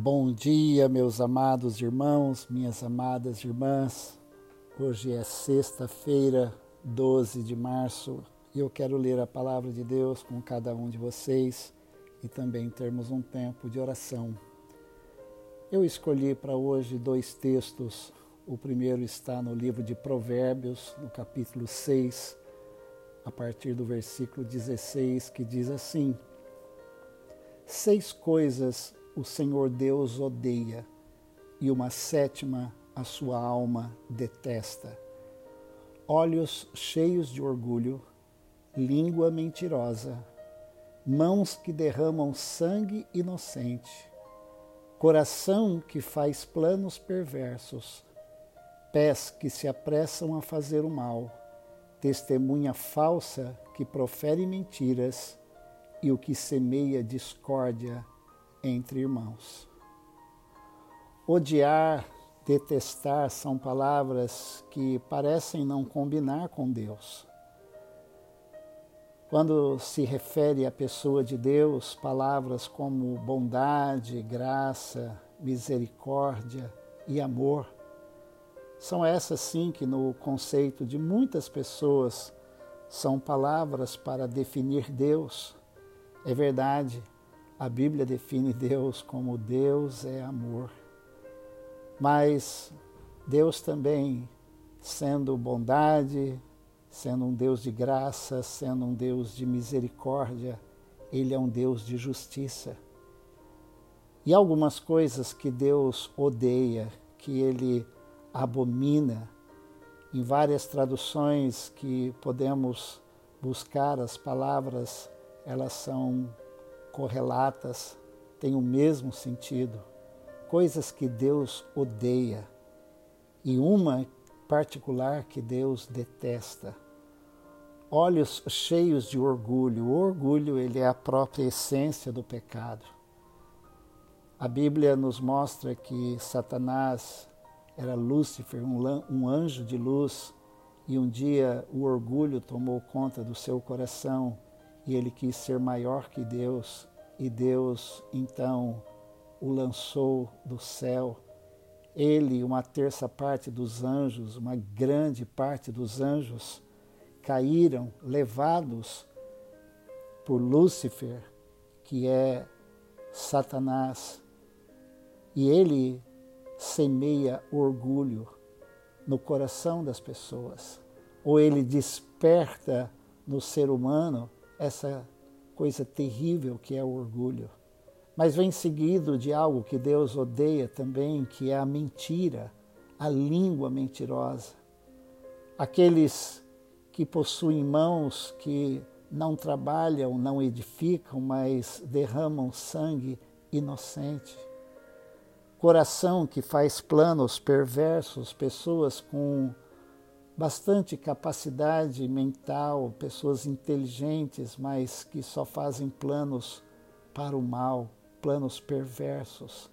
Bom dia, meus amados irmãos, minhas amadas irmãs. Hoje é sexta-feira, 12 de março, e eu quero ler a palavra de Deus com cada um de vocês e também termos um tempo de oração. Eu escolhi para hoje dois textos. O primeiro está no livro de Provérbios, no capítulo 6, a partir do versículo 16, que diz assim: Seis coisas o Senhor Deus odeia, e uma sétima a sua alma detesta. Olhos cheios de orgulho, língua mentirosa, mãos que derramam sangue inocente, coração que faz planos perversos, pés que se apressam a fazer o mal, testemunha falsa que profere mentiras e o que semeia discórdia entre irmãos. Odiar, detestar são palavras que parecem não combinar com Deus. Quando se refere à pessoa de Deus, palavras como bondade, graça, misericórdia e amor são essas sim que, no conceito de muitas pessoas, são palavras para definir Deus. É verdade, a Bíblia define Deus como Deus é amor. Mas Deus também, sendo bondade, sendo um Deus de graça, sendo um Deus de misericórdia, Ele é um Deus de justiça. E algumas coisas que Deus odeia, que Ele abomina, em várias traduções que podemos buscar as palavras, elas são correlatas, têm o mesmo sentido. Coisas que Deus odeia e uma particular que Deus detesta. Olhos cheios de orgulho. O orgulho ele é a própria essência do pecado. A Bíblia nos mostra que Satanás era Lúcifer, um anjo de luz, e um dia o orgulho tomou conta do seu coração e ele quis ser maior que Deus, e Deus então o lançou do céu. Ele, uma terça parte dos anjos, uma grande parte dos anjos, caíram levados por Lúcifer, que é Satanás. E ele semeia orgulho no coração das pessoas, ou ele desperta no ser humano essa coisa terrível que é o orgulho. Mas vem seguido de algo que Deus odeia também, que é a mentira, a língua mentirosa. Aqueles que possuem mãos que não trabalham, não edificam, mas derramam sangue inocente. Coração que faz planos perversos, pessoas com bastante capacidade mental, pessoas inteligentes, mas que só fazem planos para o mal, planos perversos.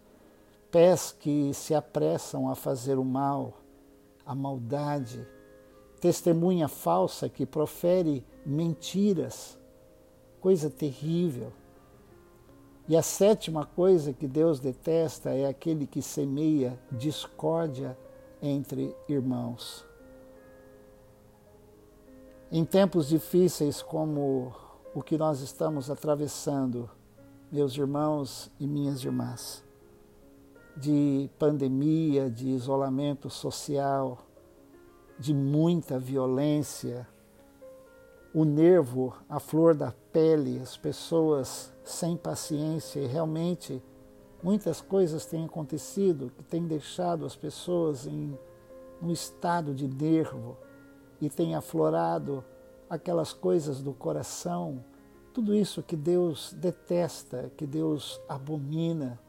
Pés que se apressam a fazer o mal, a maldade. Testemunha falsa que profere mentiras, coisa terrível. E a sétima coisa que Deus detesta é aquele que semeia discórdia entre irmãos. Em tempos difíceis como o que nós estamos atravessando, meus irmãos e minhas irmãs, de pandemia, de isolamento social, de muita violência, o nervo, a flor da pele, as pessoas sem paciência e realmente muitas coisas têm acontecido que têm deixado as pessoas em um estado de nervo e tem aflorado aquelas coisas do coração, tudo isso que Deus detesta, que Deus abomina.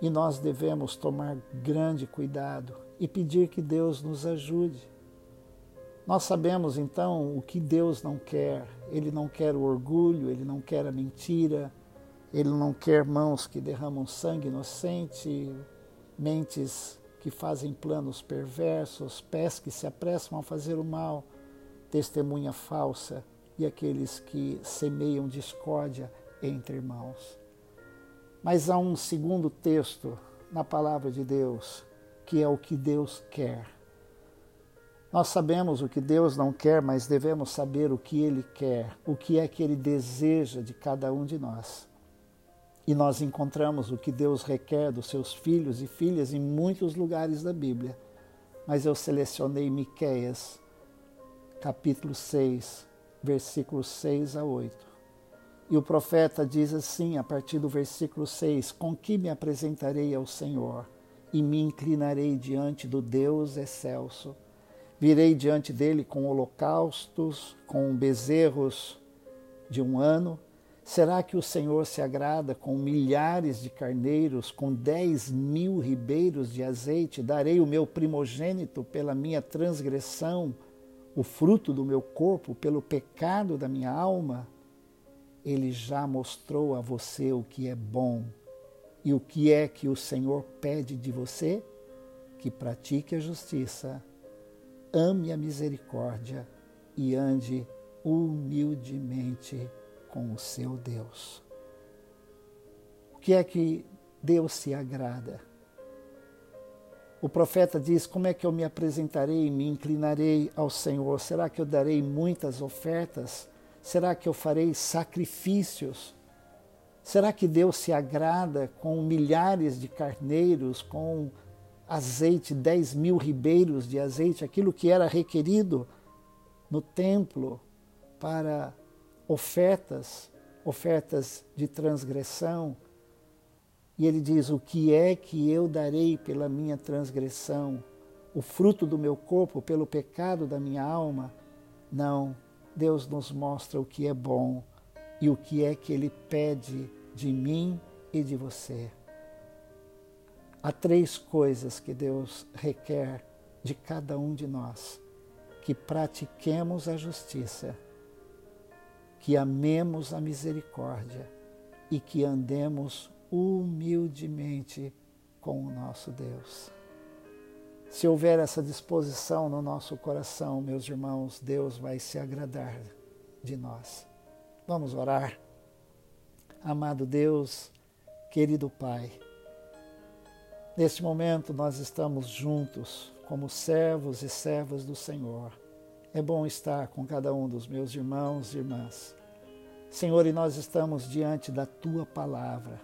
E nós devemos tomar grande cuidado e pedir que Deus nos ajude. Nós sabemos então o que Deus não quer. Ele não quer o orgulho, ele não quer a mentira, ele não quer mãos que derramam sangue inocente, mentes que fazem planos perversos, pés que se apressam a fazer o mal, testemunha falsa e aqueles que semeiam discórdia entre irmãos. Mas há um segundo texto na palavra de Deus, que é o que Deus quer. Nós sabemos o que Deus não quer, mas devemos saber o que Ele quer, o que é que Ele deseja de cada um de nós. E nós encontramos o que Deus requer dos seus filhos e filhas em muitos lugares da Bíblia. Mas eu selecionei Miqueias, capítulo 6, versículos 6 a 8. E o profeta diz assim, a partir do versículo 6: Com que me apresentarei ao Senhor e me inclinarei diante do Deus excelso? Virei diante dele com holocaustos, com bezerros de um ano. Será que o Senhor se agrada com milhares de carneiros, com dez mil ribeiros de azeite? Darei o meu primogênito pela minha transgressão, o fruto do meu corpo pelo pecado da minha alma? Ele já mostrou a você o que é bom. E o que é que o Senhor pede de você? Que pratique a justiça ame a misericórdia e ande humildemente com o seu Deus. O que é que Deus se agrada? O profeta diz: Como é que eu me apresentarei e me inclinarei ao Senhor? Será que eu darei muitas ofertas? Será que eu farei sacrifícios? Será que Deus se agrada com milhares de carneiros, com azeite, 10 mil ribeiros de azeite, aquilo que era requerido no templo para ofertas, ofertas de transgressão. E ele diz: O que é que eu darei pela minha transgressão? O fruto do meu corpo pelo pecado da minha alma? Não, Deus nos mostra o que é bom e o que é que ele pede de mim e de você. Há três coisas que Deus requer de cada um de nós: que pratiquemos a justiça, que amemos a misericórdia e que andemos humildemente com o nosso Deus. Se houver essa disposição no nosso coração, meus irmãos, Deus vai se agradar de nós. Vamos orar. Amado Deus, querido Pai, Neste momento nós estamos juntos como servos e servas do Senhor. É bom estar com cada um dos meus irmãos e irmãs. Senhor, e nós estamos diante da tua palavra.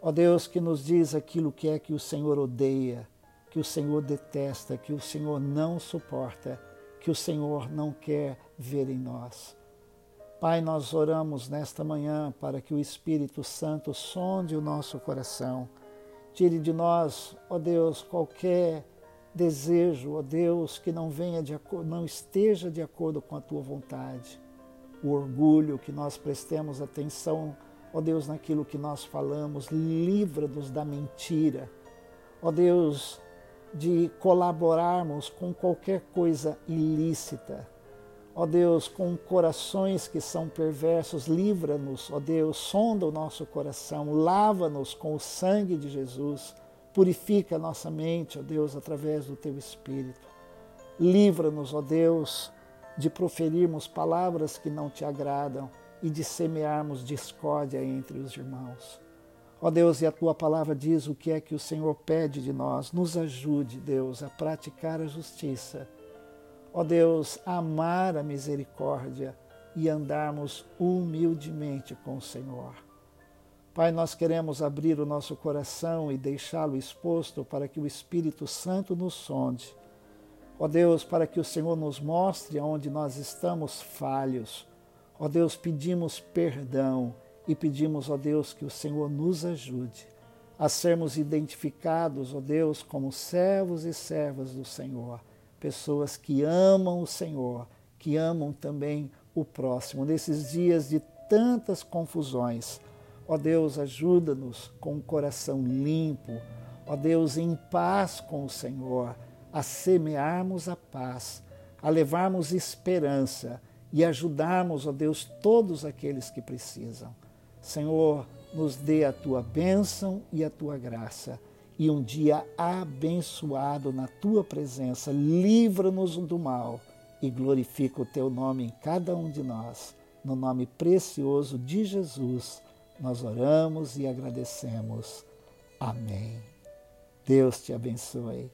Ó Deus, que nos diz aquilo que é que o Senhor odeia, que o Senhor detesta, que o Senhor não suporta, que o Senhor não quer ver em nós. Pai, nós oramos nesta manhã para que o Espírito Santo sonde o nosso coração Tire de nós, ó Deus, qualquer desejo, ó Deus, que não venha de não esteja de acordo com a tua vontade. O orgulho, que nós prestemos atenção, ó Deus, naquilo que nós falamos, livra-nos da mentira. Ó Deus, de colaborarmos com qualquer coisa ilícita Ó Deus, com corações que são perversos, livra-nos, ó Deus, sonda o nosso coração, lava-nos com o sangue de Jesus, purifica a nossa mente, ó Deus, através do teu Espírito. Livra-nos, ó Deus, de proferirmos palavras que não te agradam e de semearmos discórdia entre os irmãos. Ó Deus, e a tua palavra diz o que é que o Senhor pede de nós. Nos ajude, Deus, a praticar a justiça Ó Deus, amar a misericórdia e andarmos humildemente com o Senhor. Pai, nós queremos abrir o nosso coração e deixá-lo exposto para que o Espírito Santo nos sonde. Ó Deus, para que o Senhor nos mostre onde nós estamos falhos. Ó Deus, pedimos perdão e pedimos, ó Deus, que o Senhor nos ajude a sermos identificados, ó Deus, como servos e servas do Senhor pessoas que amam o Senhor, que amam também o próximo. Nesses dias de tantas confusões, ó Deus, ajuda-nos com o coração limpo, ó Deus, em paz com o Senhor, a semearmos a paz, a levarmos esperança e ajudarmos, ó Deus, todos aqueles que precisam. Senhor, nos dê a tua bênção e a tua graça e um dia abençoado na tua presença. Livra-nos do mal e glorifica o teu nome em cada um de nós. No nome precioso de Jesus. Nós oramos e agradecemos. Amém. Deus te abençoe.